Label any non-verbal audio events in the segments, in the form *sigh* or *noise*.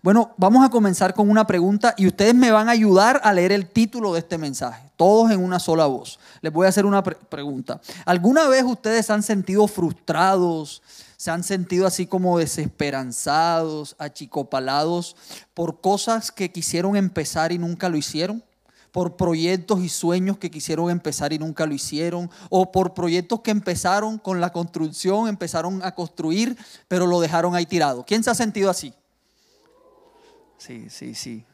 Bueno, vamos a comenzar con una pregunta y ustedes me van a ayudar a leer el título de este mensaje, todos en una sola voz. Les voy a hacer una pregunta. ¿Alguna vez ustedes se han sentido frustrados, se han sentido así como desesperanzados, achicopalados por cosas que quisieron empezar y nunca lo hicieron? por proyectos y sueños que quisieron empezar y nunca lo hicieron, o por proyectos que empezaron con la construcción, empezaron a construir, pero lo dejaron ahí tirado. ¿Quién se ha sentido así? Sí, sí, sí,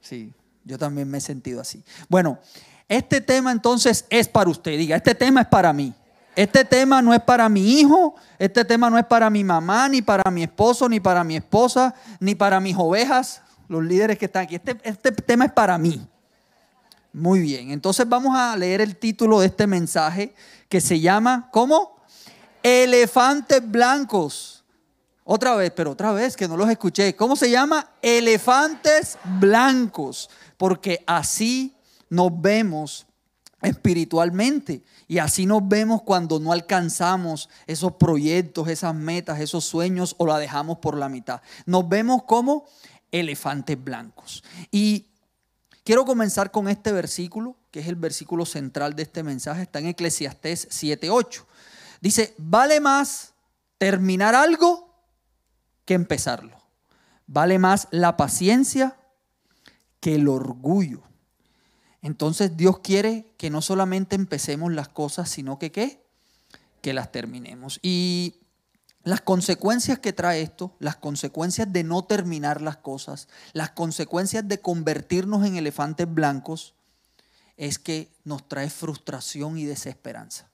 sí. Yo también me he sentido así. Bueno, este tema entonces es para usted. Diga, este tema es para mí. Este tema no es para mi hijo, este tema no es para mi mamá, ni para mi esposo, ni para mi esposa, ni para mis ovejas, los líderes que están aquí. Este, este tema es para mí. Muy bien, entonces vamos a leer el título de este mensaje que se llama, ¿cómo? Elefantes blancos. Otra vez, pero otra vez que no los escuché. ¿Cómo se llama? Elefantes blancos. Porque así nos vemos espiritualmente. Y así nos vemos cuando no alcanzamos esos proyectos, esas metas, esos sueños o la dejamos por la mitad. Nos vemos como elefantes blancos. Y quiero comenzar con este versículo, que es el versículo central de este mensaje. Está en Eclesiastés 7:8. Dice, vale más terminar algo que empezarlo. Vale más la paciencia que el orgullo. Entonces Dios quiere que no solamente empecemos las cosas, sino que qué? Que las terminemos. Y las consecuencias que trae esto, las consecuencias de no terminar las cosas, las consecuencias de convertirnos en elefantes blancos, es que nos trae frustración y desesperanza.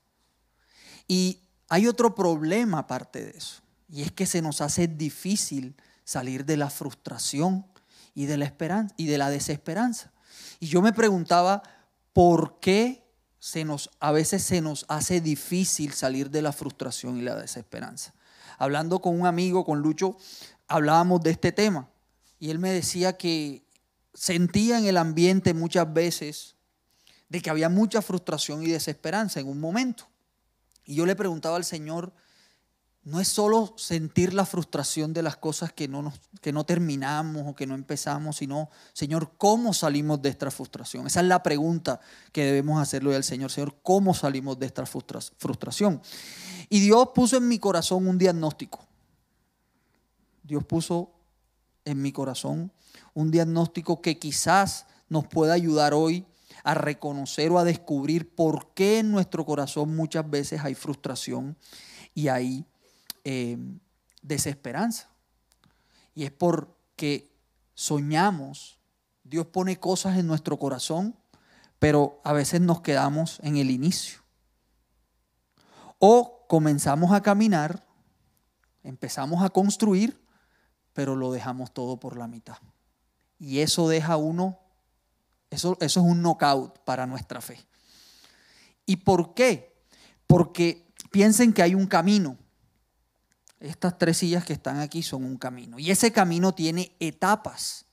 Y hay otro problema aparte de eso. Y es que se nos hace difícil salir de la frustración y de la esperanza y de la desesperanza. Y yo me preguntaba por qué se nos a veces se nos hace difícil salir de la frustración y la desesperanza. Hablando con un amigo, con Lucho, hablábamos de este tema y él me decía que sentía en el ambiente muchas veces de que había mucha frustración y desesperanza en un momento. Y yo le preguntaba al Señor, no es solo sentir la frustración de las cosas que no, que no terminamos o que no empezamos, sino, Señor, ¿cómo salimos de esta frustración? Esa es la pregunta que debemos hacerle al Señor, Señor, ¿cómo salimos de esta frustración? Y Dios puso en mi corazón un diagnóstico. Dios puso en mi corazón un diagnóstico que quizás nos pueda ayudar hoy a reconocer o a descubrir por qué en nuestro corazón muchas veces hay frustración y hay eh, desesperanza. Y es porque soñamos, Dios pone cosas en nuestro corazón, pero a veces nos quedamos en el inicio. O comenzamos a caminar, empezamos a construir, pero lo dejamos todo por la mitad. Y eso deja uno, eso, eso es un knockout para nuestra fe. ¿Y por qué? Porque piensen que hay un camino. Estas tres sillas que están aquí son un camino. Y ese camino tiene etapas.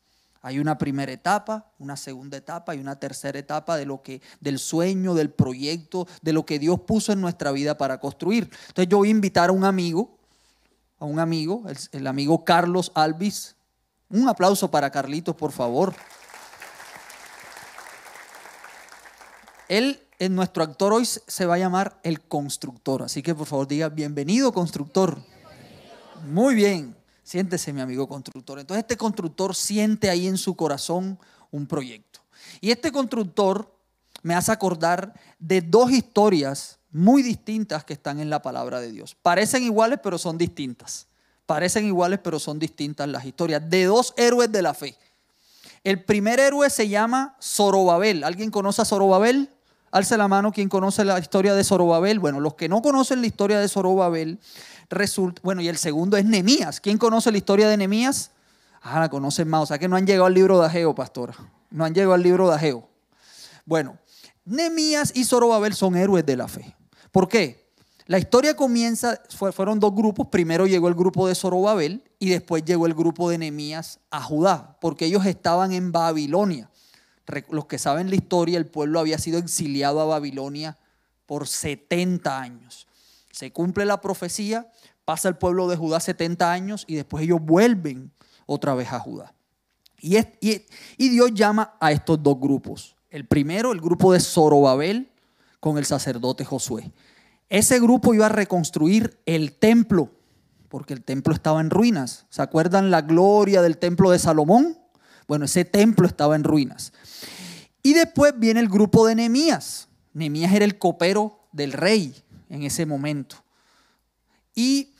Hay una primera etapa, una segunda etapa y una tercera etapa de lo que, del sueño, del proyecto, de lo que Dios puso en nuestra vida para construir. Entonces yo voy a invitar a un amigo, a un amigo, el, amigo Carlos Alvis. Un aplauso para Carlitos, por favor. Él en nuestro actor hoy se va a llamar el constructor. Así que por favor diga, bienvenido constructor. Muy bien, siéntese mi amigo constructor. Entonces este constructor siente ahí en su corazón un proyecto. Y este constructor me hace acordar de dos historias muy distintas que están en la palabra de Dios. Parecen iguales pero son distintas. Parecen iguales pero son distintas las historias de dos héroes de la fe. El primer héroe se llama Zorobabel. ¿Alguien conoce a Zorobabel? Alce la mano quien conoce la historia de Zorobabel. Bueno, los que no conocen la historia de Zorobabel, resulta, bueno, y el segundo es Nemías. ¿Quién conoce la historia de Nemías? Ah, la conocen más, o sea que no han llegado al libro de Ageo, pastora. No han llegado al libro de Ageo. Bueno, Nemías y Zorobabel son héroes de la fe. ¿Por qué? La historia comienza, fueron dos grupos. Primero llegó el grupo de Zorobabel y después llegó el grupo de Nemías a Judá, porque ellos estaban en Babilonia. Los que saben la historia, el pueblo había sido exiliado a Babilonia por 70 años. Se cumple la profecía, pasa el pueblo de Judá 70 años y después ellos vuelven otra vez a Judá. Y, y, Dios llama a estos dos grupos. El primero, el grupo de Zorobabel con el sacerdote Josué. Ese grupo iba a reconstruir el templo, porque el templo estaba en ruinas. ¿Se acuerdan la gloria del templo de Salomón? Bueno, ese templo estaba en ruinas. Y después viene el grupo de Nehemías. Nehemías era el copero del rey en ese momento. Y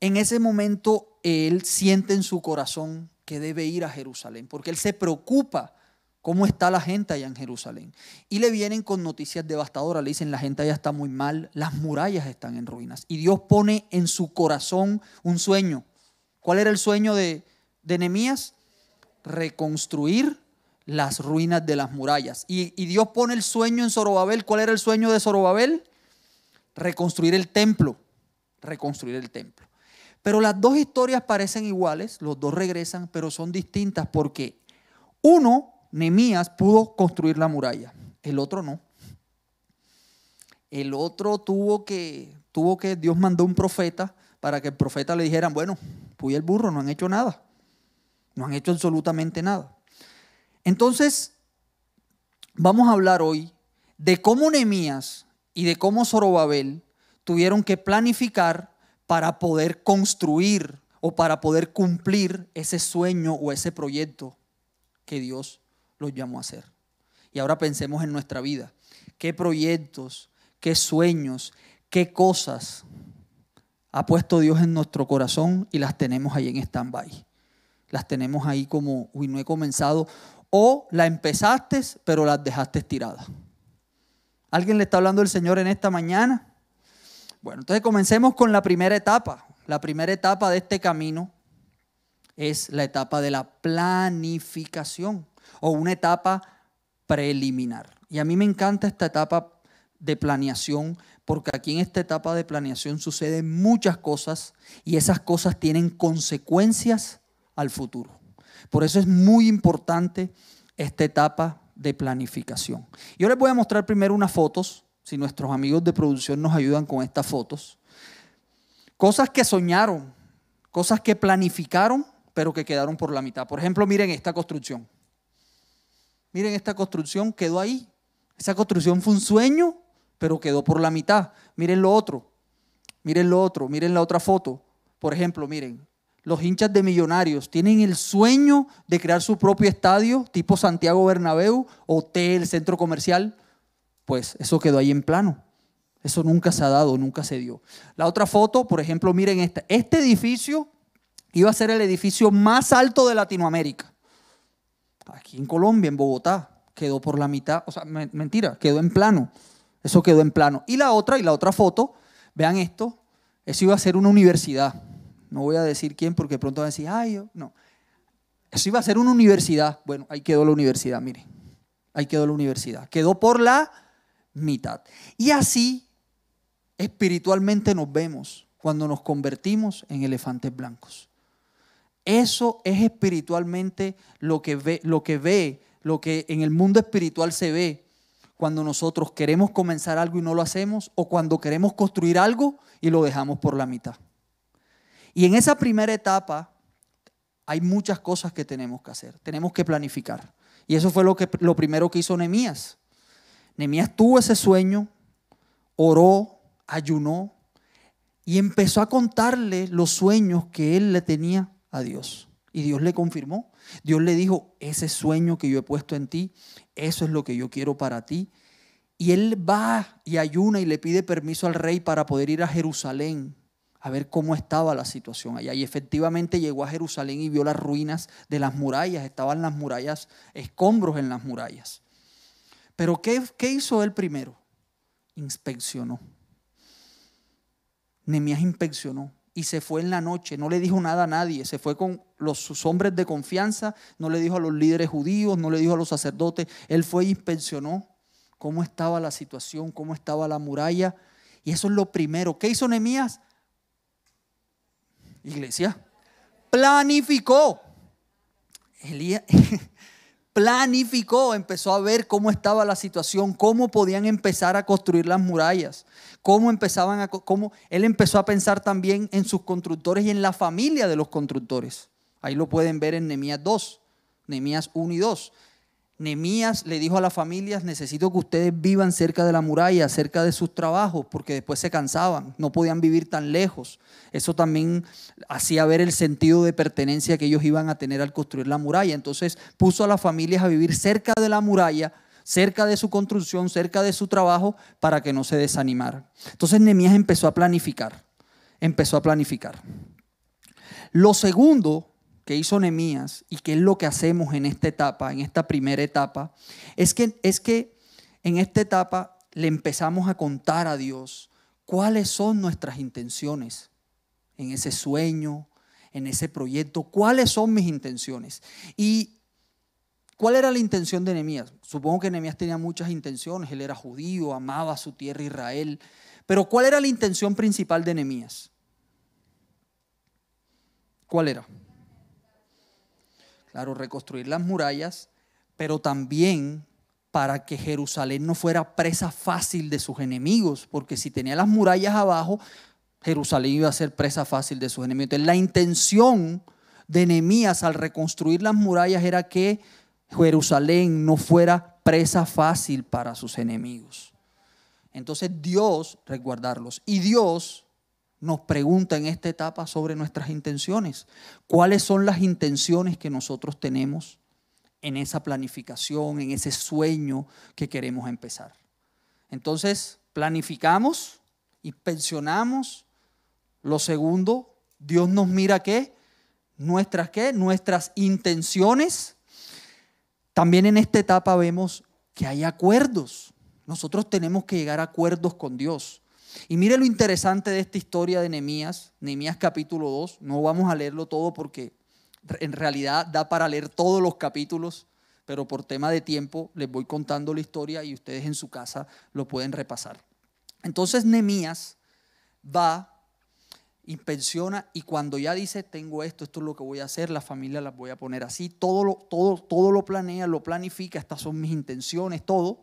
en ese momento él siente en su corazón que debe ir a Jerusalén, porque él se preocupa cómo está la gente allá en Jerusalén. Y le vienen con noticias devastadoras, le dicen la gente allá está muy mal, las murallas están en ruinas. Y Dios pone en su corazón un sueño. ¿Cuál era el sueño de, de Nehemías? Reconstruir las ruinas de las murallas. Y, Dios pone el sueño en Zorobabel. ¿Cuál era el sueño de Zorobabel? Reconstruir el templo. Reconstruir el templo. Pero las dos historias parecen iguales, los dos regresan, pero son distintas porque uno, Nemías, pudo construir la muralla, el otro no. El otro tuvo que, tuvo que, Dios mandó un profeta para que el profeta le dijeran, bueno, puy el burro, no han hecho nada. No han hecho absolutamente nada. Entonces, vamos a hablar hoy de cómo Nemías y de cómo Zorobabel tuvieron que planificar para poder construir o para poder cumplir ese sueño o ese proyecto que Dios los llamó a hacer. Y ahora pensemos en nuestra vida. ¿Qué proyectos, qué sueños, qué cosas ha puesto Dios en nuestro corazón y las tenemos ahí en stand-by? Las tenemos ahí como, uy, no he comenzado. O la empezaste, pero las dejaste tiradas. ¿Alguien le está hablando el Señor en esta mañana? Bueno, entonces comencemos con la primera etapa. La primera etapa de este camino es la etapa de la planificación o una etapa preliminar. Y a mí me encanta esta etapa de planeación porque aquí en esta etapa de planeación suceden muchas cosas y esas cosas tienen consecuencias al futuro. Por eso es muy importante esta etapa de planificación. Yo les voy a mostrar primero unas fotos si nuestros amigos de producción nos ayudan con estas fotos. Cosas que soñaron, cosas que planificaron, pero que quedaron por la mitad. Por ejemplo, miren esta construcción. Miren esta construcción, quedó ahí. Esa construcción fue un sueño, pero quedó por la mitad. Miren lo otro. Miren lo otro. Miren la otra foto. Por ejemplo, miren, los hinchas de Millonarios tienen el sueño de crear su propio estadio, tipo Santiago Bernabéu, hotel, centro comercial pues eso quedó ahí en plano. Eso nunca se ha dado, nunca se dio. La otra foto, por ejemplo, miren esta. Este edificio iba a ser el edificio más alto de Latinoamérica. Aquí en Colombia, en Bogotá, quedó por la mitad. O sea, mentira, quedó en plano. Eso quedó en plano. Y la otra, y la otra foto, vean esto, eso iba a ser una universidad. No voy a decir quién porque pronto van a decir, ay, yo, no. Eso iba a ser una universidad. Bueno, ahí quedó la universidad, miren. Ahí quedó la universidad. Quedó por la mitad. Y así espiritualmente nos vemos cuando nos convertimos en elefantes blancos. Eso es espiritualmente lo que ve, lo que ve, lo que en el mundo espiritual se ve cuando nosotros queremos comenzar algo y no lo hacemos o cuando queremos construir algo y lo dejamos por la mitad. Y en esa primera etapa hay muchas cosas que tenemos que hacer, tenemos que planificar. Y eso fue lo, que, lo primero que hizo Nehemías. Nehemías tuvo ese sueño, oró, ayunó y empezó a contarle los sueños que él le tenía a Dios. Y Dios le confirmó. Dios le dijo, ese sueño que yo he puesto en ti, eso es lo que yo quiero para ti. Y él va y ayuna y le pide permiso al rey para poder ir a Jerusalén a ver cómo estaba la situación allá. Y efectivamente llegó a Jerusalén y vio las ruinas de las murallas. Estaban las murallas, escombros en las murallas. Pero ¿qué, hizo él primero? Inspeccionó. Nemías inspeccionó y se fue en la noche, no le dijo nada a nadie, se fue con los, sus hombres de confianza, no le dijo a los líderes judíos, no le dijo a los sacerdotes, él fue e inspeccionó cómo estaba la situación, cómo estaba la muralla, y eso es lo primero. ¿Qué hizo Nemías? Iglesia, planificó. Elías, *laughs* planificó, empezó a ver cómo estaba la situación, cómo podían empezar a construir las murallas, cómo empezaban a cómo él empezó a pensar también en sus constructores y en la familia de los constructores. Ahí lo pueden ver en Nehemías 2. Nehemías 1 y 2. Nehemías le dijo a las familias, necesito que ustedes vivan cerca de la muralla, cerca de sus trabajos, porque después se cansaban, no podían vivir tan lejos. Eso también hacía ver el sentido de pertenencia que ellos iban a tener al construir la muralla. Entonces puso a las familias a vivir cerca de la muralla, cerca de su construcción, cerca de su trabajo, para que no se desanimaran. Entonces Nehemías empezó a planificar, empezó a planificar. Lo segundo que hizo Nehemías y que es lo que hacemos en esta etapa, en esta primera etapa, es que, es que en esta etapa le empezamos a contar a Dios cuáles son nuestras intenciones en ese sueño, en ese proyecto, cuáles son mis intenciones. Y ¿Cuál era la intención de Nehemías? Supongo que Nehemías tenía muchas intenciones, él era judío, amaba su tierra Israel, pero ¿cuál era la intención principal de Nehemías? ¿Cuál era? Claro, reconstruir las murallas, pero también para que Jerusalén no fuera presa fácil de sus enemigos, porque si tenía las murallas abajo, Jerusalén iba a ser presa fácil de sus enemigos. Entonces, la intención de Nehemías al reconstruir las murallas era que Jerusalén no fuera presa fácil para sus enemigos. Entonces Dios, resguardarlos. Y Dios nos pregunta en esta etapa sobre nuestras intenciones. ¿Cuáles son las intenciones que nosotros tenemos en esa planificación, en ese sueño que queremos empezar? Entonces, planificamos y pensionamos. Lo segundo, Dios nos mira qué? Nuestras qué? Nuestras intenciones. También en esta etapa vemos que hay acuerdos. Nosotros tenemos que llegar a acuerdos con Dios. Y mire lo interesante de esta historia de Nehemías, Nehemías capítulo 2. No vamos a leerlo todo porque en realidad da para leer todos los capítulos, pero por tema de tiempo les voy contando la historia y ustedes en su casa lo pueden repasar. Entonces Nehemías va, inspecciona y cuando ya dice, tengo esto, esto es lo que voy a hacer, la familia las voy a poner así, todo lo, todo, todo lo planea, lo planifica, estas son mis intenciones, todo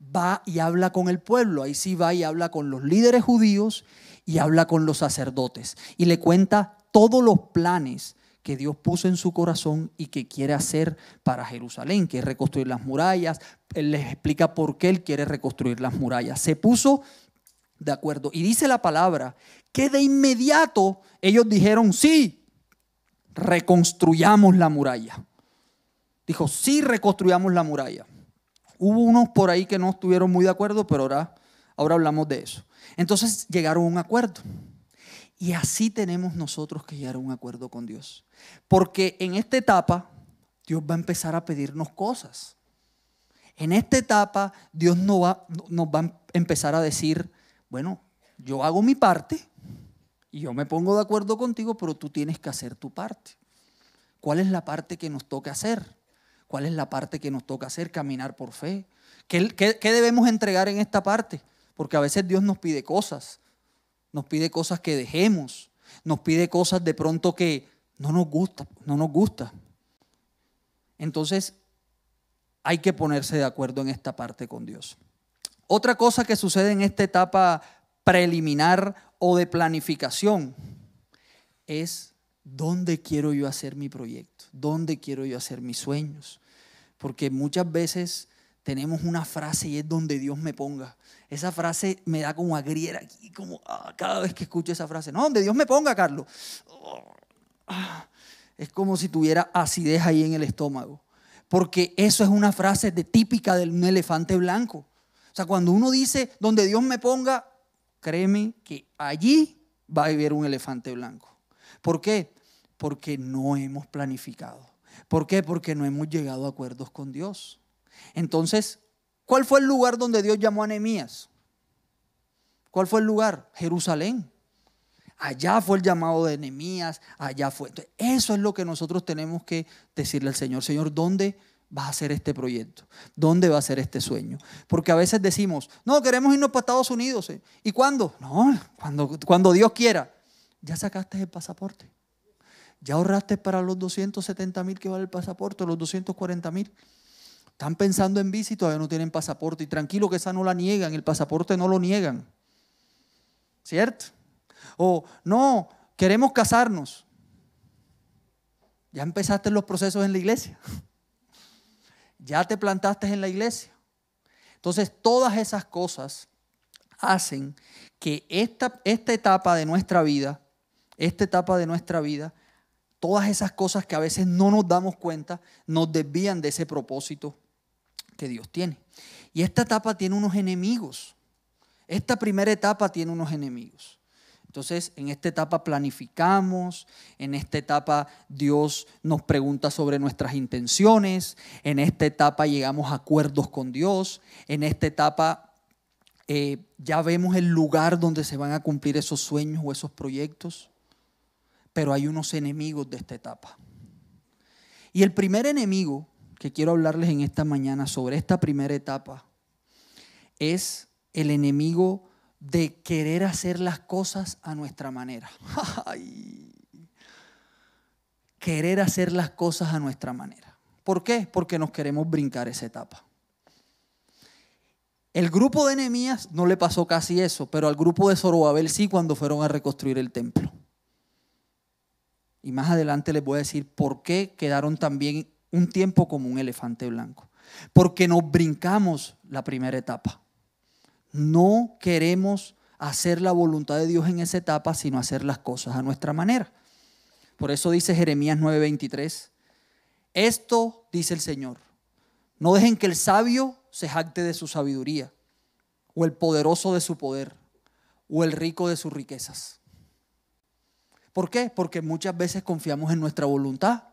va y habla con el pueblo, ahí sí va y habla con los líderes judíos y habla con los sacerdotes y le cuenta todos los planes que Dios puso en su corazón y que quiere hacer para Jerusalén, que es reconstruir las murallas. Él les explica por qué él quiere reconstruir las murallas. Se puso de acuerdo y dice la palabra que de inmediato ellos dijeron, sí, reconstruyamos la muralla. Dijo, sí, reconstruyamos la muralla. Hubo unos por ahí que no estuvieron muy de acuerdo, pero ahora, ahora hablamos de eso. Entonces llegaron a un acuerdo. Y así tenemos nosotros que llegar a un acuerdo con Dios. Porque en esta etapa Dios va a empezar a pedirnos cosas. En esta etapa Dios nos va, nos va a empezar a decir, bueno, yo hago mi parte y yo me pongo de acuerdo contigo, pero tú tienes que hacer tu parte. ¿Cuál es la parte que nos toca hacer? ¿Cuál es la parte que nos toca hacer? Caminar por fe. ¿Qué, debemos entregar en esta parte? Porque a veces Dios nos pide cosas. Nos pide cosas que dejemos. Nos pide cosas de pronto que no nos gusta, no nos gusta. Entonces, hay que ponerse de acuerdo en esta parte con Dios. Otra cosa que sucede en esta etapa preliminar o de planificación es dónde quiero yo hacer mi proyecto, dónde quiero yo hacer mis sueños porque muchas veces tenemos una frase y es donde Dios me ponga. Esa frase me da como agriera aquí, como ah, cada vez que escucho esa frase. No, donde Dios me ponga, Carlos. Ah, es como si tuviera acidez ahí en el estómago. Porque eso es una frase de, típica de un elefante blanco. O sea, cuando uno dice, donde Dios me ponga, créeme que allí va a haber un elefante blanco. ¿Por qué? Porque no hemos planificado. ¿Por qué? Porque no hemos llegado a acuerdos con Dios. Entonces, ¿cuál fue el lugar donde Dios llamó a Nehemías? ¿Cuál fue el lugar? Jerusalén. Allá fue el llamado de Nehemías, allá fue. eso es lo que nosotros tenemos que decirle al Señor. Señor, ¿dónde va a ser este proyecto? ¿Dónde va a ser este sueño? Porque a veces decimos, no, queremos irnos para Estados Unidos. ¿eh? ¿Y cuándo? No, cuando, cuando Dios quiera. Ya sacaste el pasaporte. Ya ahorraste para los 270 mil que vale el pasaporte, los 240 mil. Están pensando en bici y todavía no tienen pasaporte. Y tranquilo que esa no la niegan, el pasaporte no lo niegan. ¿Cierto? O no, queremos casarnos. Ya empezaste los procesos en la iglesia. *laughs* ya te plantaste en la iglesia. Entonces, todas esas cosas hacen que esta, esta etapa de nuestra vida, esta etapa de nuestra vida, todas esas cosas que a veces no nos damos cuenta, nos desvían de ese propósito que Dios tiene. Y esta etapa tiene unos enemigos. Esta primera etapa tiene unos enemigos. Entonces, en esta etapa planificamos, en esta etapa Dios nos pregunta sobre nuestras intenciones, en esta etapa llegamos a acuerdos con Dios, en esta etapa eh, ya vemos el lugar donde se van a cumplir esos sueños o esos proyectos, pero hay unos enemigos de esta etapa. Y el primer enemigo que quiero hablarles en esta mañana sobre esta primera etapa es el enemigo de querer hacer las cosas a nuestra manera. *laughs* Querer hacer las cosas a nuestra manera. ¿Por qué? Porque nos queremos brincar esa etapa. El grupo de Nehemías no le pasó casi eso, pero al grupo de Zorobabel sí cuando fueron a reconstruir el templo. Y más adelante les voy a decir por qué quedaron también un tiempo como un elefante blanco. Porque nos brincamos la primera etapa. No queremos hacer la voluntad de Dios en esa etapa, sino hacer las cosas a nuestra manera. Por eso dice Jeremías 9:23, esto dice el Señor, no dejen que el sabio se jacte de su sabiduría, o el poderoso de su poder, o el rico de sus riquezas. ¿Por qué? Porque muchas veces confiamos en nuestra voluntad.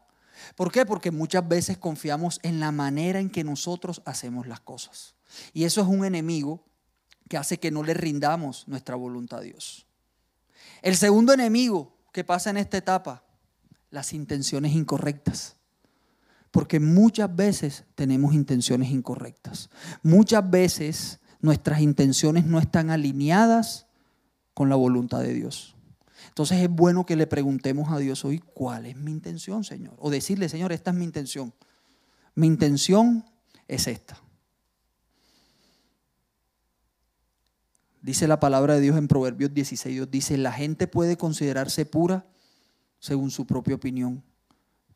¿Por qué? Porque muchas veces confiamos en la manera en que nosotros hacemos las cosas. Y eso es un enemigo que hace que no le rindamos nuestra voluntad a Dios. El segundo enemigo que pasa en esta etapa, las intenciones incorrectas. Porque muchas veces tenemos intenciones incorrectas. Muchas veces nuestras intenciones no están alineadas con la voluntad de Dios. Entonces es bueno que le preguntemos a Dios hoy, ¿cuál es mi intención, Señor? O decirle, Señor, esta es mi intención. Mi intención es esta. Dice la palabra de Dios en Proverbios 16, Dios dice, la gente puede considerarse pura según su propia opinión,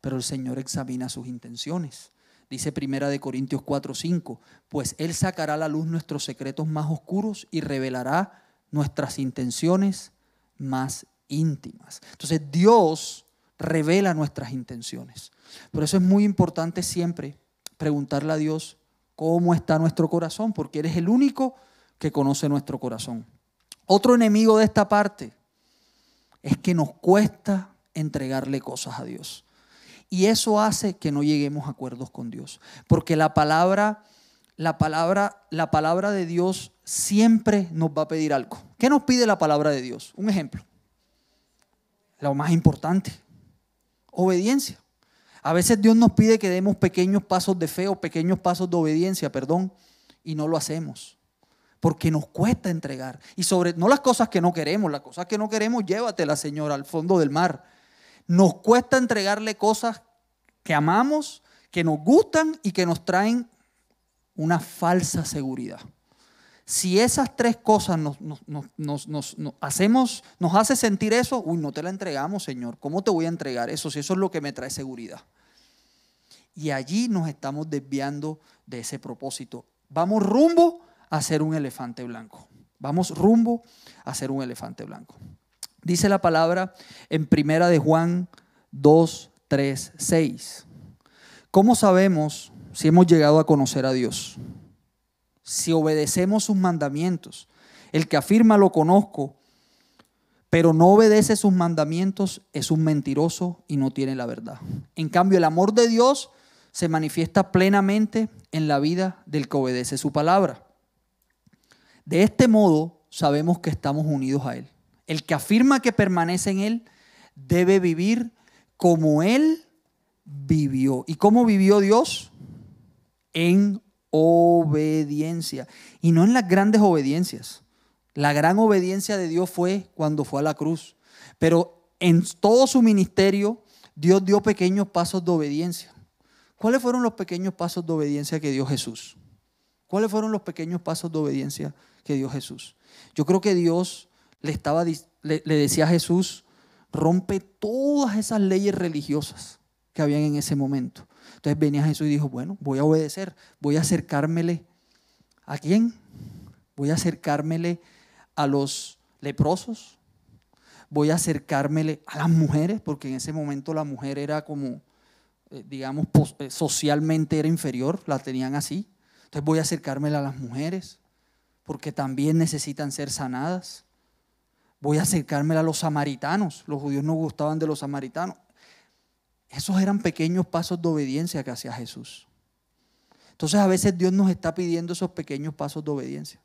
pero el Señor examina sus intenciones. Dice Primera de Corintios 4, 5, pues Él sacará a la luz nuestros secretos más oscuros y revelará nuestras intenciones más íntimas. Entonces Dios revela nuestras intenciones. Por eso es muy importante siempre preguntarle a Dios cómo está nuestro corazón, porque eres el único que conoce nuestro corazón. Otro enemigo de esta parte es que nos cuesta entregarle cosas a Dios. Y eso hace que no lleguemos a acuerdos con Dios, porque la palabra la palabra la palabra de Dios siempre nos va a pedir algo. ¿Qué nos pide la palabra de Dios? Un ejemplo. Lo más importante, obediencia. A veces Dios nos pide que demos pequeños pasos de fe o pequeños pasos de obediencia, perdón, y no lo hacemos porque nos cuesta entregar. Y sobre, no las cosas que no queremos, las cosas que no queremos, llévatelas, Señor, al fondo del mar. Nos cuesta entregarle cosas que amamos, que nos gustan y que nos traen una falsa seguridad. Si esas tres cosas nos, nos, hacemos, nos hace sentir eso, uy, no te la entregamos, Señor. ¿Cómo te voy a entregar eso si eso es lo que me trae seguridad? Y allí nos estamos desviando de ese propósito. Vamos rumbo a ser un elefante blanco. Vamos rumbo a ser un elefante blanco. Dice la palabra en primera de Juan 2, 3, 6. ¿Cómo sabemos si hemos llegado a conocer a Dios? Si obedecemos sus mandamientos. El que afirma lo conozco, pero no obedece sus mandamientos es un mentiroso y no tiene la verdad. En cambio, el amor de Dios se manifiesta plenamente en la vida del que obedece su palabra. De este modo sabemos que estamos unidos a Él. El que afirma que permanece en Él debe vivir como Él vivió. ¿Y cómo vivió Dios? En obediencia. Y no en las grandes obediencias. La gran obediencia de Dios fue cuando fue a la cruz. Pero en todo su ministerio, Dios dio pequeños pasos de obediencia. ¿Cuáles fueron los pequeños pasos de obediencia que dio Jesús? ¿Cuáles fueron los pequeños pasos de obediencia que dio Jesús. Yo creo que Dios le, estaba, le, decía a Jesús, rompe todas esas leyes religiosas que habían en ese momento. Entonces venía Jesús y dijo, bueno, voy a obedecer, voy a acercármele. ¿A quién? Voy a acercármele a los leprosos, voy a acercármele a las mujeres, porque en ese momento la mujer era como, eh, digamos, eh, socialmente era inferior, la tenían así. Entonces voy a acercármele a las mujeres, porque también necesitan ser sanadas. Voy a acercármele a los samaritanos, los judíos no gustaban de los samaritanos. Esos eran pequeños pasos de obediencia que hacía Jesús. Entonces a veces Dios nos está pidiendo esos pequeños pasos de obediencia.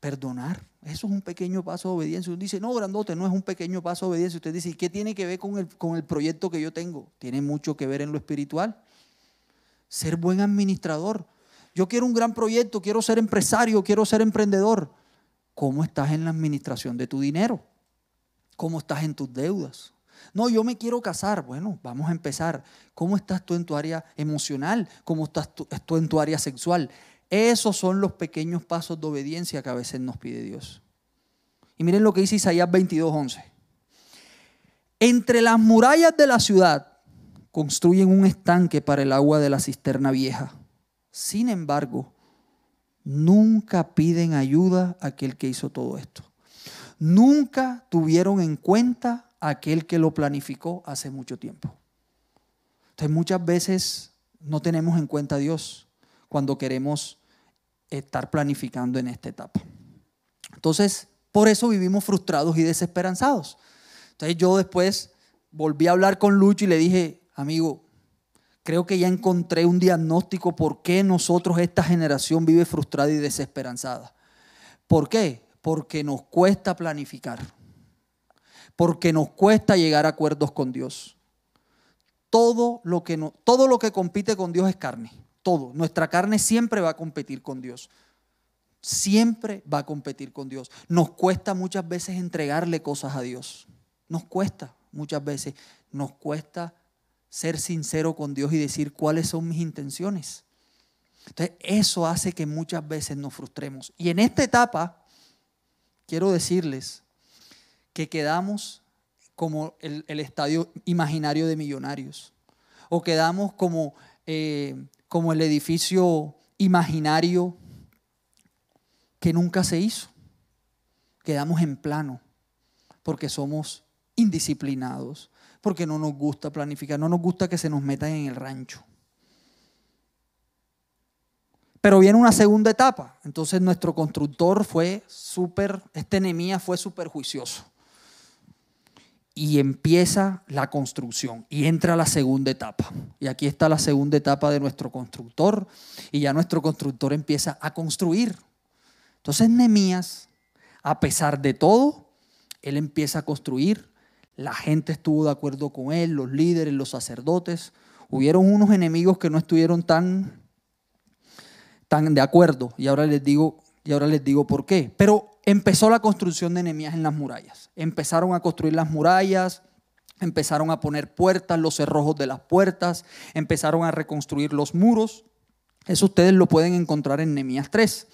Perdonar, eso es un pequeño paso de obediencia. Uno dice, no, grandote, no es un pequeño paso de obediencia. Usted dice, ¿y qué tiene que ver con el, con el proyecto que yo tengo? Tiene mucho que ver en lo espiritual. Ser buen administrador. Yo quiero un gran proyecto, quiero ser empresario, quiero ser emprendedor. ¿Cómo estás en la administración de tu dinero? ¿Cómo estás en tus deudas? No, yo me quiero casar. Bueno, vamos a empezar. ¿Cómo estás tú en tu área emocional? ¿Cómo estás tú, en tu área sexual? Esos son los pequeños pasos de obediencia que a veces nos pide Dios. Y miren lo que dice Isaías 22:11. Entre las murallas de la ciudad construyen un estanque para el agua de la cisterna vieja. Sin embargo, nunca piden ayuda a aquel que hizo todo esto. Nunca tuvieron en cuenta aquel que lo planificó hace mucho tiempo. Entonces muchas veces no tenemos en cuenta a Dios cuando queremos estar planificando en esta etapa. Entonces, por eso vivimos frustrados y desesperanzados. Entonces yo después volví a hablar con Lucho y le dije, amigo, creo que ya encontré un diagnóstico por qué nosotros, esta generación, vive frustrada y desesperanzada. ¿Por qué? Porque nos cuesta planificar porque nos cuesta llegar a acuerdos con Dios. Todo lo que, no, todo lo que compite con Dios es carne. Todo. Nuestra carne siempre va a competir con Dios. Siempre va a competir con Dios. Nos cuesta muchas veces entregarle cosas a Dios. Nos cuesta muchas veces. Nos cuesta ser sincero con Dios y decir cuáles son mis intenciones. Entonces, eso hace que muchas veces nos frustremos. Y en esta etapa, quiero decirles que quedamos como el, estadio imaginario de millonarios, o quedamos como, eh, como el edificio imaginario que nunca se hizo. Quedamos en plano, porque somos indisciplinados, porque no nos gusta planificar, no nos gusta que se nos metan en el rancho. Pero viene una segunda etapa. Entonces nuestro constructor fue súper, este enemía fue súper juicioso y empieza la construcción y entra la segunda etapa. Y aquí está la segunda etapa de nuestro constructor y ya nuestro constructor empieza a construir. Entonces Nehemías, a pesar de todo, él empieza a construir. La gente estuvo de acuerdo con él, los líderes, los sacerdotes. Hubieron unos enemigos que no estuvieron tan, tan de acuerdo y ahora les digo y ahora les digo por qué. Pero empezó la construcción de enemías en las murallas. Empezaron a construir las murallas, empezaron a poner puertas, los cerrojos de las puertas, empezaron a reconstruir los muros. Eso ustedes lo pueden encontrar en Nehemías 3.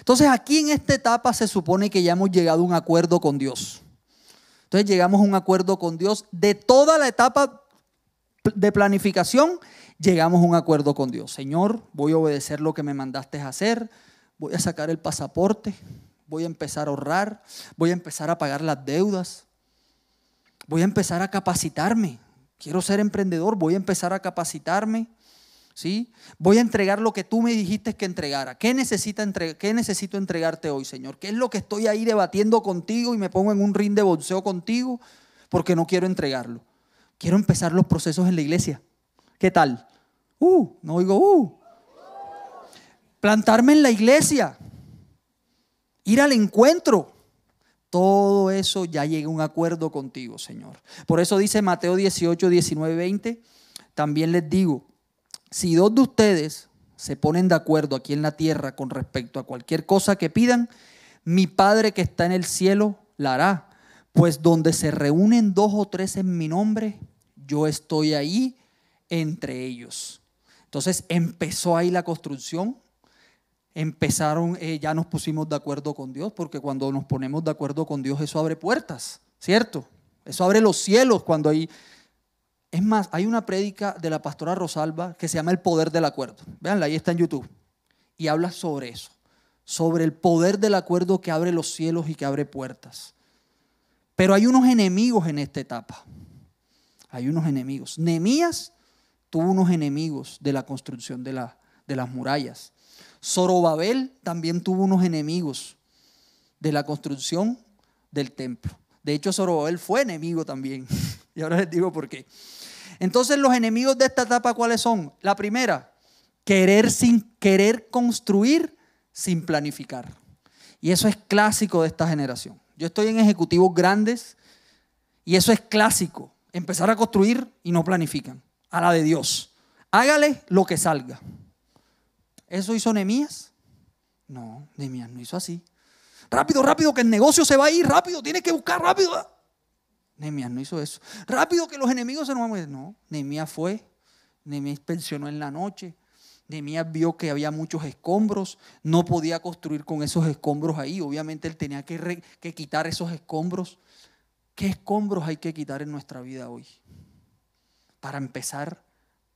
Entonces aquí en esta etapa se supone que ya hemos llegado a un acuerdo con Dios. Entonces llegamos a un acuerdo con Dios. De toda la etapa de planificación, llegamos a un acuerdo con Dios. Señor, voy a obedecer lo que me mandaste a hacer, voy a sacar el pasaporte, voy a empezar a ahorrar, voy a empezar a pagar las deudas, voy a empezar a capacitarme. Quiero ser emprendedor, voy a empezar a capacitarme. ¿Sí? Voy a entregar lo que tú me dijiste que entregara. ¿Qué, necesita ¿Qué necesito entregarte hoy, Señor? ¿Qué es lo que estoy ahí debatiendo contigo y me pongo en un ring de boxeo contigo porque no quiero entregarlo? Quiero empezar los procesos en la iglesia. ¿Qué tal? Uh, no oigo, uh. Plantarme en la iglesia ir al encuentro. Todo eso ya llega a un acuerdo contigo, Señor. Por eso dice Mateo 18, 19, 20, también les digo, si dos de ustedes se ponen de acuerdo aquí en la tierra con respecto a cualquier cosa que pidan, mi Padre que está en el cielo la hará. Pues donde se reúnen dos o tres en mi nombre, yo estoy ahí entre ellos. Entonces empezó ahí la construcción empezaron, eh, ya nos pusimos de acuerdo con Dios, porque cuando nos ponemos de acuerdo con Dios, eso abre puertas, ¿cierto? Eso abre los cielos cuando hay, Es más, hay una prédica de la pastora Rosalba que se llama El Poder del Acuerdo. Veanla, ahí está en YouTube. Y habla sobre eso, sobre el poder del acuerdo que abre los cielos y que abre puertas. Pero hay unos enemigos en esta etapa. Hay unos enemigos. Nehemías tuvo unos enemigos de la construcción de, la, de las murallas. Zorobabel también tuvo unos enemigos de la construcción del templo. De hecho, Zorobabel fue enemigo también. *laughs* y ahora les digo por qué. Entonces, los enemigos de esta etapa, ¿cuáles son? La primera, querer sin querer construir sin planificar. Y eso es clásico de esta generación. Yo estoy en ejecutivos grandes y eso es clásico. Empezar a construir y no planifican. A la de Dios. Hágale lo que salga. ¿Eso hizo Nemías? No, Nemías no hizo así. Rápido, rápido, que el negocio se va a ir, rápido, tienes que buscar rápido. Nemías no hizo eso. Rápido que los enemigos se nos van a No, Nemías fue, Nemías pensionó en la noche. Nemías vio que había muchos escombros, no podía construir con esos escombros ahí. Obviamente él tenía que, que quitar esos escombros. ¿Qué escombros hay que quitar en nuestra vida hoy? Para empezar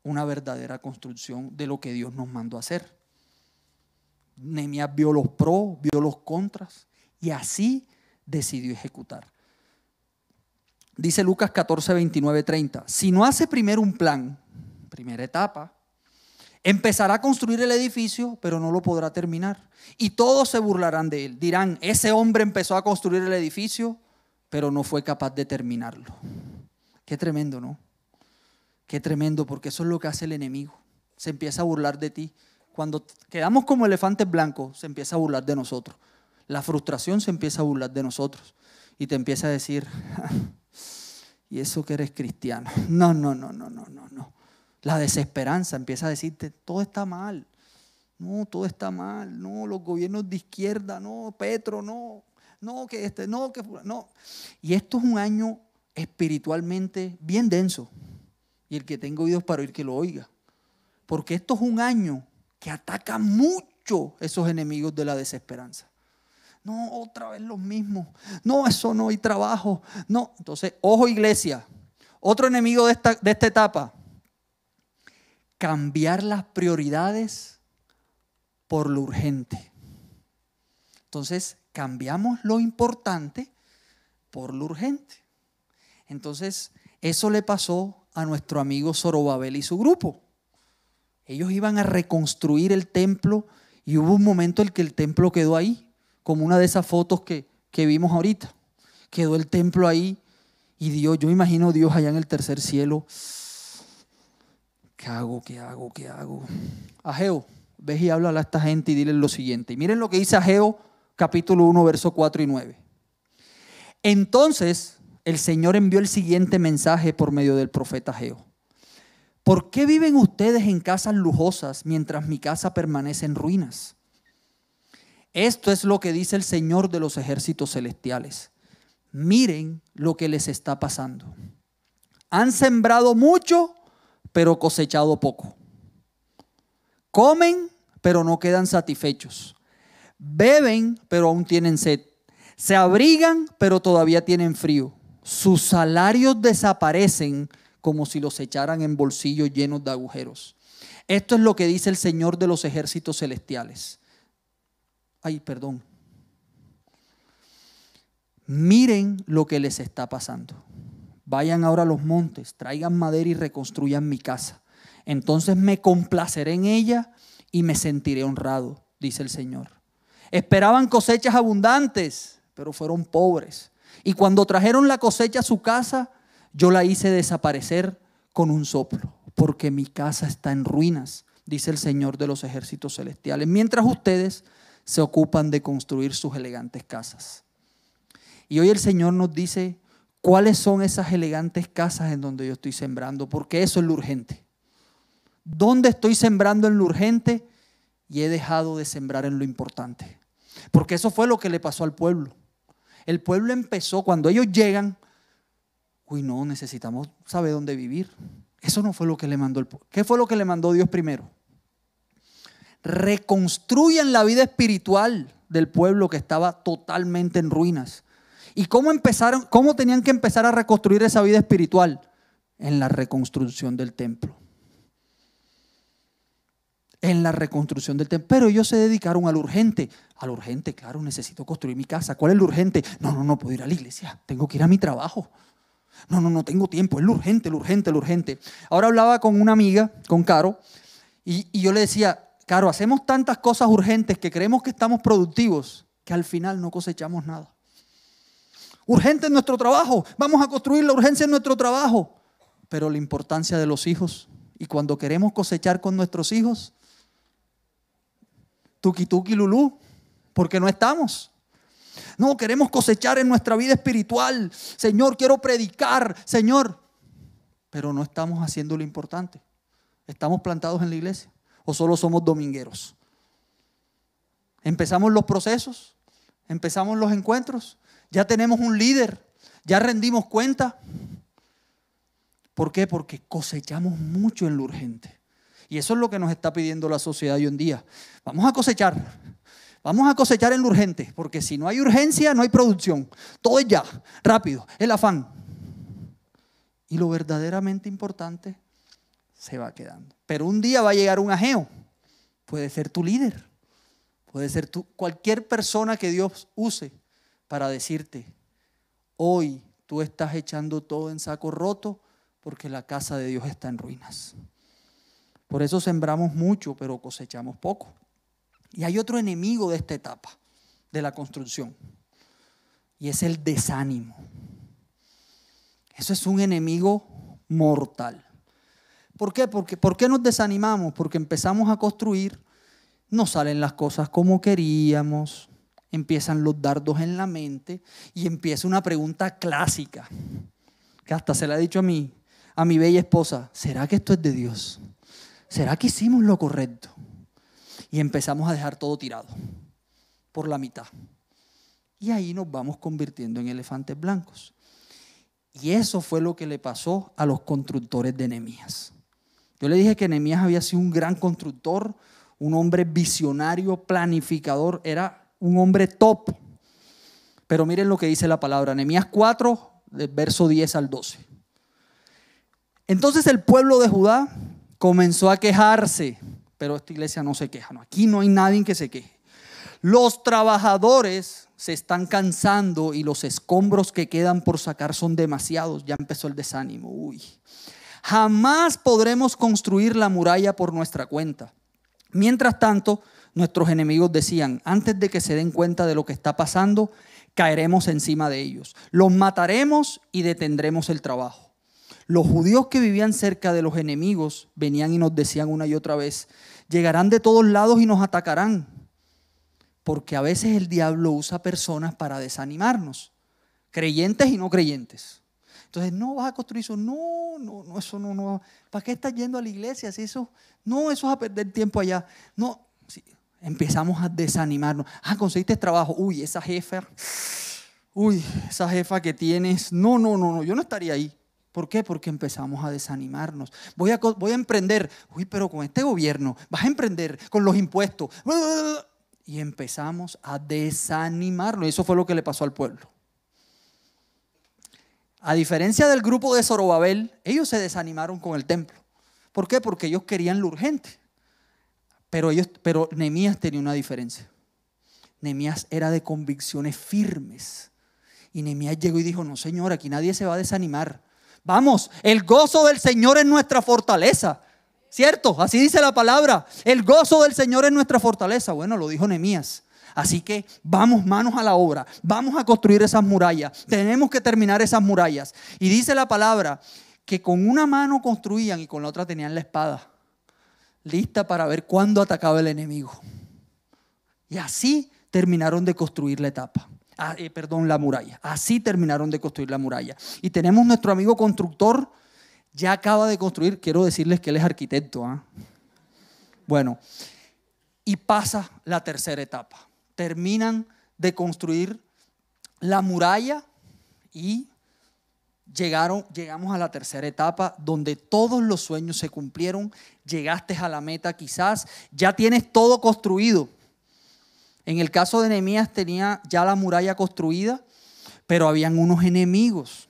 una verdadera construcción de lo que Dios nos mandó a hacer. Nehemías vio los pros, vio los contras y así decidió ejecutar. Dice Lucas 14, 29, 30. Si no hace primero un plan, primera etapa, empezará a construir el edificio, pero no lo podrá terminar. Y todos se burlarán de él. Dirán, ese hombre empezó a construir el edificio, pero no fue capaz de terminarlo. Qué tremendo, ¿no? Qué tremendo, porque eso es lo que hace el enemigo. Se empieza a burlar de ti. Cuando quedamos como elefantes blancos, se empieza a burlar de nosotros. La frustración se empieza a burlar de nosotros. Y te empieza a decir, *laughs* y eso que eres cristiano. *laughs* No, no, no, no, no, no, no. La desesperanza empieza a decirte, todo está mal. No, todo está mal. No, los gobiernos de izquierda, no, Petro, no no, que este, no, que no. Y esto es un año espiritualmente bien denso. Y el que tenga oídos para oír que lo oiga. Porque esto es un año que ataca mucho esos enemigos de la desesperanza. No, otra vez los mismos. No, eso no hay trabajo. No, entonces, ojo iglesia. Otro enemigo de esta, de esta etapa. Cambiar las prioridades por lo urgente. Entonces, cambiamos lo importante por lo urgente. Entonces, eso le pasó a nuestro amigo Zorobabel y su grupo. Ellos iban a reconstruir el templo y hubo un momento en que el templo quedó ahí, como una de esas fotos que, que vimos ahorita. Quedó el templo ahí y Dios, yo imagino Dios allá en el tercer cielo. ¿Qué hago? ¿Qué hago? ¿Qué hago? Ageo, ves y habla a esta gente y dile lo siguiente. Y miren lo que dice Ageo capítulo 1, verso 4 y 9. Entonces el Señor envió el siguiente mensaje por medio del profeta Geo. ¿Por qué viven ustedes en casas lujosas mientras mi casa permanece en ruinas? Esto es lo que dice el Señor de los ejércitos celestiales. Miren lo que les está pasando. Han sembrado mucho, pero cosechado poco. Comen, pero no quedan satisfechos. Beben, pero aún tienen sed. Se abrigan, pero todavía tienen frío. Sus salarios desaparecen como si los echaran en bolsillos llenos de agujeros. Esto es lo que dice el Señor de los ejércitos celestiales. Ay, perdón. Miren lo que les está pasando. Vayan ahora a los montes, traigan madera y reconstruyan mi casa. Entonces me complaceré en ella y me sentiré honrado, dice el Señor. Esperaban cosechas abundantes, pero fueron pobres. Y cuando trajeron la cosecha a su casa, yo la hice desaparecer con un soplo, porque mi casa está en ruinas, dice el Señor de los ejércitos celestiales, mientras ustedes se ocupan de construir sus elegantes casas. Y hoy el Señor nos dice cuáles son esas elegantes casas en donde yo estoy sembrando, porque eso es lo urgente. ¿Dónde estoy sembrando en lo urgente? y he dejado de sembrar en lo importante. Porque eso fue lo que le pasó al pueblo. El pueblo empezó, cuando ellos llegan, uy, no, necesitamos saber dónde vivir. Eso no fue lo que le mandó el. ¿Qué fue lo que le mandó Dios primero? Reconstruyan la vida espiritual del pueblo que estaba totalmente en ruinas. ¿Y cómo empezaron, cómo tenían que empezar a reconstruir esa vida espiritual? en la reconstrucción del templo. En la reconstrucción del templo. Pero ellos se dedicaron al urgente. Al urgente, claro, necesito construir mi casa. ¿Cuál es el urgente? No, no, no puedo ir a la iglesia. Tengo que ir a mi trabajo. No, no, no tengo tiempo. Es lo urgente, lo urgente, lo urgente. Ahora hablaba con una amiga, con Caro, y, yo le decía, Caro, hacemos tantas cosas urgentes que creemos que estamos productivos que al final no cosechamos nada. Urgente en nuestro trabajo. Vamos a construir la urgencia en nuestro trabajo. Pero la importancia de los hijos. Y cuando queremos cosechar con nuestros hijos, tuki tuki lulú, porque no estamos. No, queremos cosechar en nuestra vida espiritual. Señor, quiero predicar, Señor. Pero no estamos haciendo lo importante. ¿Estamos plantados en la iglesia? ¿O solo somos domingueros? Empezamos los procesos, empezamos los encuentros, ya tenemos un líder, ya rendimos cuenta. ¿Por qué? Porque cosechamos mucho en lo urgente. Y eso es lo que nos está pidiendo la sociedad hoy en día. Vamos a cosechar. Vamos a cosechar en lo urgente, porque si no hay urgencia, no hay producción. Todo es ya, rápido, el afán. Y lo verdaderamente importante se va quedando. Pero un día va a llegar un ajeo. Puede ser tu líder. Puede ser cualquier persona que Dios use para decirte, hoy tú estás echando todo en saco roto porque la casa de Dios está en ruinas. Por eso sembramos mucho, pero cosechamos poco. Y hay otro enemigo de esta etapa de la construcción, y es el desánimo. Eso es un enemigo mortal. ¿Por qué? Porque, ¿Por qué nos desanimamos? Porque empezamos a construir, no salen las cosas como queríamos, empiezan los dardos en la mente y empieza una pregunta clásica, que hasta se la he dicho a mí, a mi bella esposa, ¿será que esto es de Dios? ¿Será que hicimos lo correcto? Y empezamos a dejar todo tirado por la mitad. Y ahí nos vamos convirtiendo en elefantes blancos. Y eso fue lo que le pasó a los constructores de Nehemías. Yo le dije que Nehemías había sido un gran constructor, un hombre visionario, planificador, era un hombre top. Pero miren lo que dice la palabra, Nehemías 4, verso 10 al 12. Entonces el pueblo de Judá comenzó a quejarse, pero esta iglesia no se queja, aquí no hay nadie que se queje. Los trabajadores se están cansando y los escombros que quedan por sacar son demasiados. Ya empezó el desánimo. Uy. Jamás podremos construir la muralla por nuestra cuenta. Mientras tanto, nuestros enemigos decían, antes de que se den cuenta de lo que está pasando, caeremos encima de ellos. Los mataremos y detendremos el trabajo. Los judíos que vivían cerca de los enemigos venían y nos decían una y otra vez, llegarán de todos lados y nos atacarán. Porque a veces el diablo usa personas para desanimarnos, creyentes y no creyentes. Entonces, no vas a construir eso, no, no, no, eso no, no. ¿Para qué estás yendo a la iglesia? Si eso, no, eso es a perder tiempo allá. No, empezamos a desanimarnos. Ah, conseguiste trabajo. Uy, esa jefa, uy, esa jefa que tienes. No, no, no, no, yo no estaría ahí. ¿Por qué? Porque empezamos a desanimarnos. Voy a, voy a emprender. Uy, pero con este gobierno, vas a emprender con los impuestos. Y empezamos a desanimarnos. Eso fue lo que le pasó al pueblo. A diferencia del grupo de Zorobabel, ellos se desanimaron con el templo. ¿Por qué? Porque ellos querían lo urgente. Pero, ellos, pero Nehemías tenía una diferencia. Nehemías era de convicciones firmes. Y Nehemías llegó y dijo, no señor, aquí nadie se va a desanimar. Vamos, el gozo del Señor es nuestra fortaleza. ¿Cierto? Así dice la palabra. El gozo del Señor es nuestra fortaleza. Bueno, lo dijo Nehemías. Así que vamos manos a la obra, vamos a construir esas murallas, tenemos que terminar esas murallas. Y dice la palabra que con una mano construían y con la otra tenían la espada lista para ver cuándo atacaba el enemigo. Y así terminaron de construir la etapa. Ah, eh, perdón, la muralla. Así terminaron de construir la muralla. Y tenemos nuestro amigo constructor, ya acaba de construir, quiero decirles que él es arquitecto. ¿ah? Bueno, y pasa la tercera etapa. Terminan de construir la muralla y llegaron, llegamos a la tercera etapa donde todos los sueños se cumplieron, llegaste a la meta quizás, ya tienes todo construido. En el caso de Nehemías tenía ya la muralla construida, pero habían unos enemigos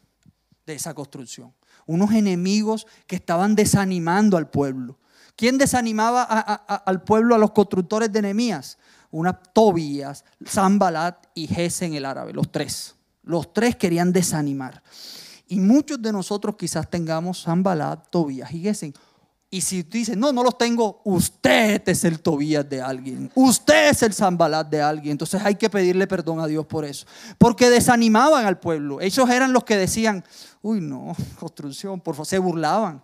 de esa construcción. unos enemigos que estaban desanimando al pueblo. ¿Quién desanimaba al pueblo, a los constructores de Nehemías? Una Tobías, Zambalat y Gesen el árabe, los tres. Los tres querían desanimar. Y muchos de nosotros quizás tengamos Zambalat, Tobías y Gesen. Y si tú dices, no, no los tengo, usted es el Tobías de alguien, usted es el Zambalat de alguien. Entonces hay que pedirle perdón a Dios por eso. Porque desanimaban al pueblo. Ellos eran los que decían, uy, no, *laughs* construcción, por favor, se burlaban.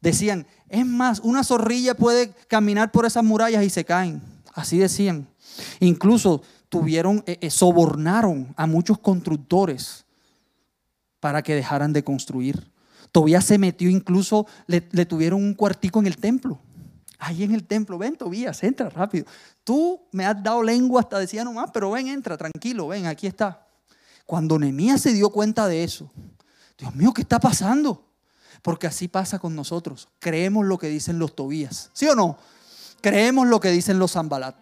Decían, es más, una zorrilla puede caminar por esas murallas y se caen. Así decían. Incluso tuvieron, eh, eh, sobornaron a muchos constructores para que dejaran de construir. Tobías se metió incluso, le, tuvieron un cuartico en el templo. Ahí en el templo, ven Tobías, entra rápido. Tú me has dado lengua hasta decía nomás, pero ven, entra, tranquilo, ven, aquí está. Cuando Nemías se dio cuenta de eso, Dios mío, ¿qué está pasando? Porque así pasa con nosotros. Creemos lo que dicen los Tobías, ¿sí o no? Creemos lo que dicen los Zambalat.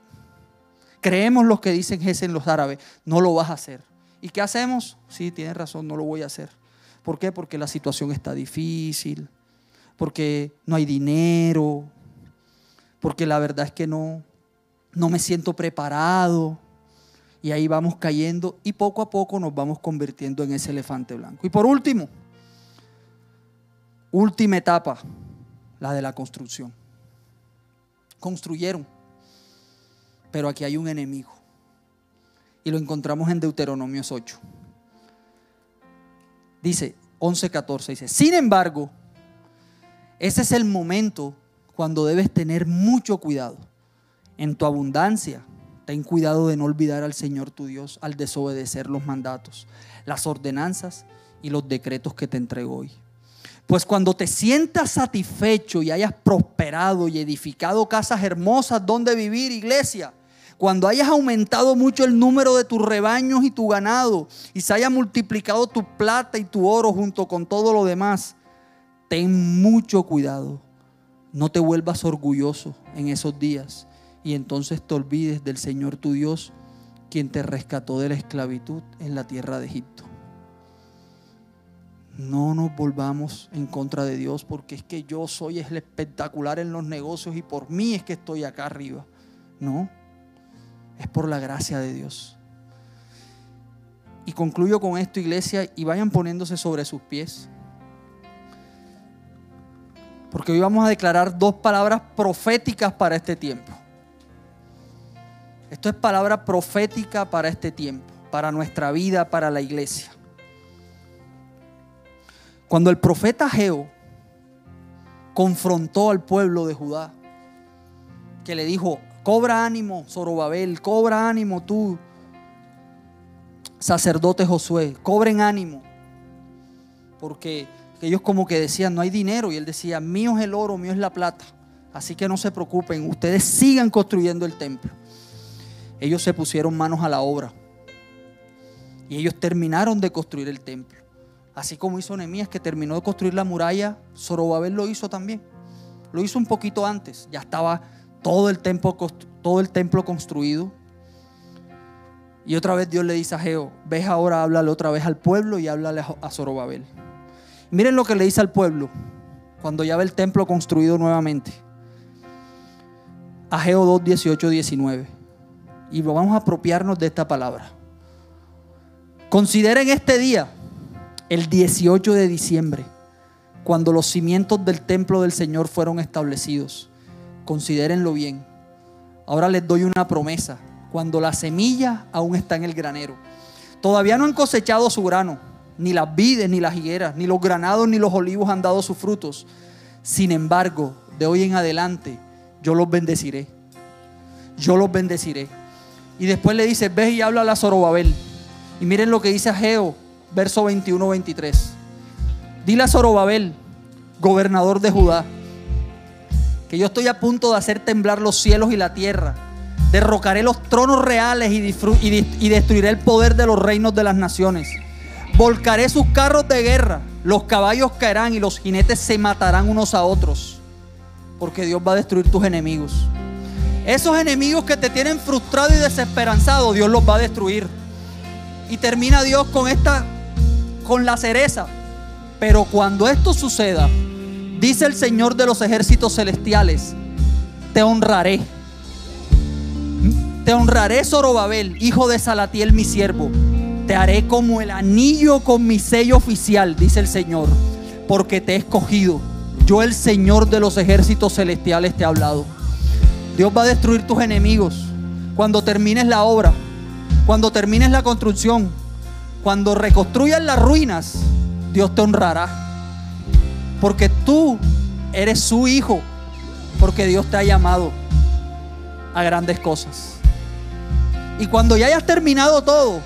Creemos lo que dicen Gesen los árabes. No lo vas a hacer. ¿Y qué hacemos? Sí, tienes razón, no lo voy a hacer. ¿Por qué? Porque la situación está difícil, porque no hay dinero, porque la verdad es que no, no me siento preparado. Y ahí vamos cayendo y poco a poco nos vamos convirtiendo en ese elefante blanco. Y por último, última etapa, la de la construcción. Construyeron, pero aquí hay un enemigo. Y lo encontramos en Deuteronomios 8 dice 11:14, dice, sin embargo, ese es el momento cuando debes tener mucho cuidado. En tu abundancia, ten cuidado de no olvidar al Señor tu Dios al desobedecer los mandatos, las ordenanzas y los decretos que te entrego hoy. Pues cuando te sientas satisfecho y hayas prosperado y edificado casas hermosas donde vivir, iglesia, cuando hayas aumentado mucho el número de tus rebaños y tu ganado y se haya multiplicado tu plata y tu oro junto con todo lo demás, ten mucho cuidado. No te vuelvas orgulloso en esos días y entonces te olvides del Señor tu Dios, quien te rescató de la esclavitud en la tierra de Egipto. No nos volvamos en contra de Dios porque es que yo soy el espectacular en los negocios y por mí es que estoy acá arriba. No es por la gracia de Dios. Y concluyo con esto, iglesia, y vayan poniéndose sobre sus pies. Porque hoy vamos a declarar dos palabras proféticas para este tiempo. Esto es palabra profética para este tiempo, para nuestra vida, para la iglesia. Cuando el profeta Geo confrontó al pueblo de Judá, que le dijo, Cobra ánimo, Zorobabel, cobra ánimo tú, sacerdote Josué, cobren ánimo. Porque ellos como que decían, no hay dinero. Y él decía, mío es el oro, mío es la plata. Así que no se preocupen, ustedes sigan construyendo el templo. Ellos se pusieron manos a la obra. Y ellos terminaron de construir el templo. Así como hizo Nehemías que terminó de construir la muralla, Zorobabel lo hizo también. Lo hizo un poquito antes, ya estaba todo el templo, construido. Y otra vez Dios le dice a Geo, ves ahora, háblale otra vez al pueblo y háblale a Zorobabel. Miren lo que le dice al pueblo cuando ya ve el templo construido nuevamente. Ageo 2, 18, 19. Y vamos a apropiarnos de esta palabra. Consideren este día, el 18 de diciembre, cuando los cimientos del templo del Señor fueron establecidos considérenlo bien. Ahora les doy una promesa. Cuando la semilla aún está en el granero. Todavía no han cosechado su grano, ni las vides, ni las higueras, ni los granados, ni los olivos han dado sus frutos. Sin embargo, de hoy en adelante, yo los bendeciré. Yo los bendeciré. Y después le dice, ve y habla a Zorobabel. Y miren lo que dice Ageo, verso 21-23. Dile a Zorobabel, gobernador de Judá, que yo estoy a punto de hacer temblar los cielos y la tierra. Derrocaré los tronos reales y, y, destruiré el poder de los reinos de las naciones. Volcaré sus carros de guerra, los caballos caerán y los jinetes se matarán unos a otros, porque Dios va a destruir tus enemigos. Esos enemigos que te tienen frustrado y desesperanzado, Dios los va a destruir. Y termina Dios con esta, con la cereza. Pero cuando esto suceda, dice el Señor de los ejércitos celestiales, te honraré. Te honraré, Zorobabel, hijo de Salatiel, mi siervo. Te haré como el anillo con mi sello oficial, dice el Señor, porque te he escogido. Yo, el Señor de los ejércitos celestiales, te he hablado. Dios va a destruir tus enemigos cuando termines la obra, cuando termines la construcción, cuando reconstruyas las ruinas. Dios te honrará. Porque tú eres su hijo. Porque Dios te ha llamado a grandes cosas. Y cuando ya hayas terminado todo,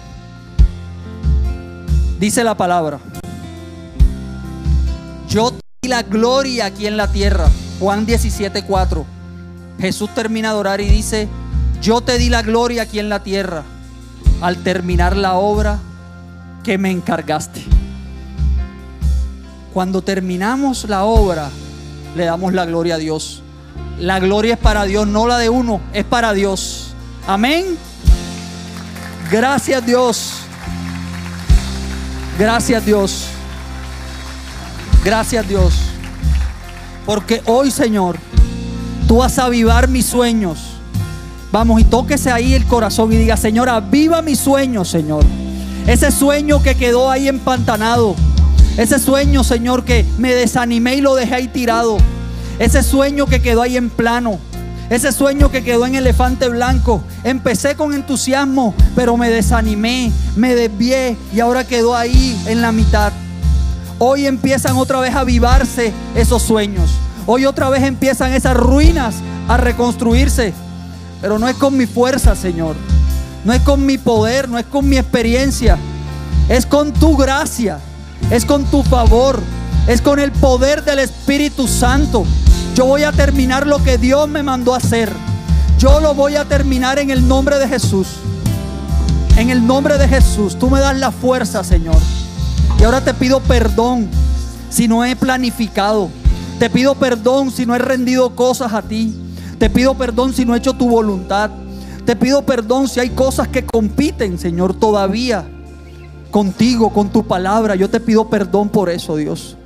dice la palabra, yo te di la gloria aquí en la tierra. Juan 17, 4. Jesús termina de orar y dice, yo te di la gloria aquí en la tierra al terminar la obra que me encargaste. Cuando terminamos la obra, le damos la gloria a Dios. La gloria es para Dios, no la de uno, es para Dios. Amén. Gracias Dios. Gracias Dios. Gracias Dios. Porque hoy, Señor, tú vas a avivar mis sueños. Vamos y tóquese ahí el corazón y diga, Señor, aviva mis sueños, Señor. Ese sueño que quedó ahí empantanado. Ese sueño, Señor, que me desanimé y lo dejé ahí tirado. Ese sueño que quedó ahí en plano. Ese sueño que quedó en elefante blanco. Empecé con entusiasmo, pero me desanimé, me desvié y ahora quedó ahí en la mitad. Hoy empiezan otra vez a avivarse esos sueños. Hoy otra vez empiezan esas ruinas a reconstruirse. Pero no es con mi fuerza, Señor. No es con mi poder, no es con mi experiencia. Es con tu gracia. Es con tu favor. Es con el poder del Espíritu Santo. Yo voy a terminar lo que Dios me mandó a hacer. Yo lo voy a terminar en el nombre de Jesús. En el nombre de Jesús. Tú me das la fuerza, Señor. Y ahora te pido perdón si no he planificado. Te pido perdón si no he rendido cosas a ti. Te pido perdón si no he hecho tu voluntad. Te pido perdón si hay cosas que compiten, Señor, todavía contigo, con tu palabra. Yo te pido perdón por eso, Dios.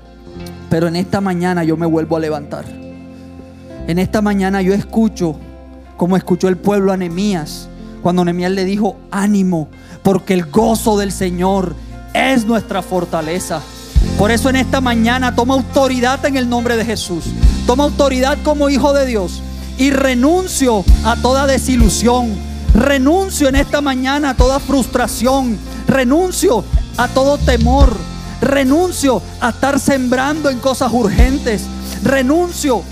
Pero en esta mañana yo me vuelvo a levantar. En esta mañana yo escucho como escuchó el pueblo a Nehemías cuando Nehemías le dijo, ánimo, porque el gozo del Señor es nuestra fortaleza. Por eso en esta mañana toma autoridad en el nombre de Jesús. Toma autoridad como hijo de Dios y renuncio a toda desilusión. Renuncio en esta mañana a toda frustración. Renuncio a todo temor. Renuncio a estar sembrando en cosas urgentes. Renuncio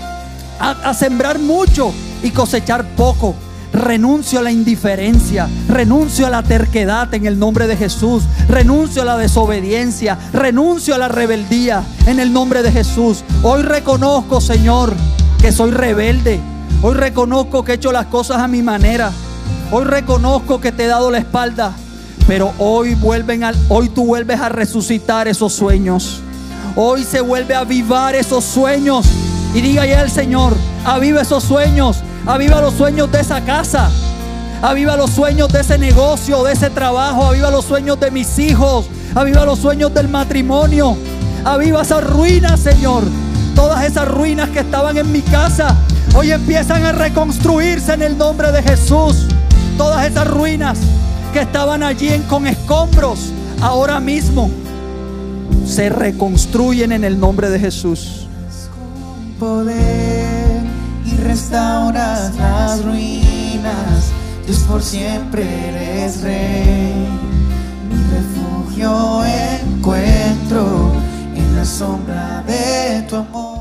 a, sembrar mucho y cosechar poco. Renuncio a la indiferencia, renuncio a la terquedad en el nombre de Jesús, renuncio a la desobediencia, renuncio a la rebeldía en el nombre de Jesús. Hoy reconozco, Señor, que soy rebelde. Hoy reconozco que he hecho las cosas a mi manera. Hoy reconozco que te he dado la espalda. Pero hoy vuelven al, hoy tú vuelves a resucitar esos sueños. Hoy se vuelve a avivar esos sueños. Y diga ya el Señor, aviva esos sueños, aviva los sueños de esa casa, aviva los sueños de ese negocio, de ese trabajo, aviva los sueños de mis hijos, aviva los sueños del matrimonio, aviva esas ruinas, Señor. Todas esas ruinas que estaban en mi casa, hoy empiezan a reconstruirse en el nombre de Jesús. Todas esas ruinas que estaban allí con escombros, ahora mismo se reconstruyen en el nombre de Jesús poder y restauras las ruinas. Dios por siempre eres rey. Mi refugio encuentro en la sombra de tu amor.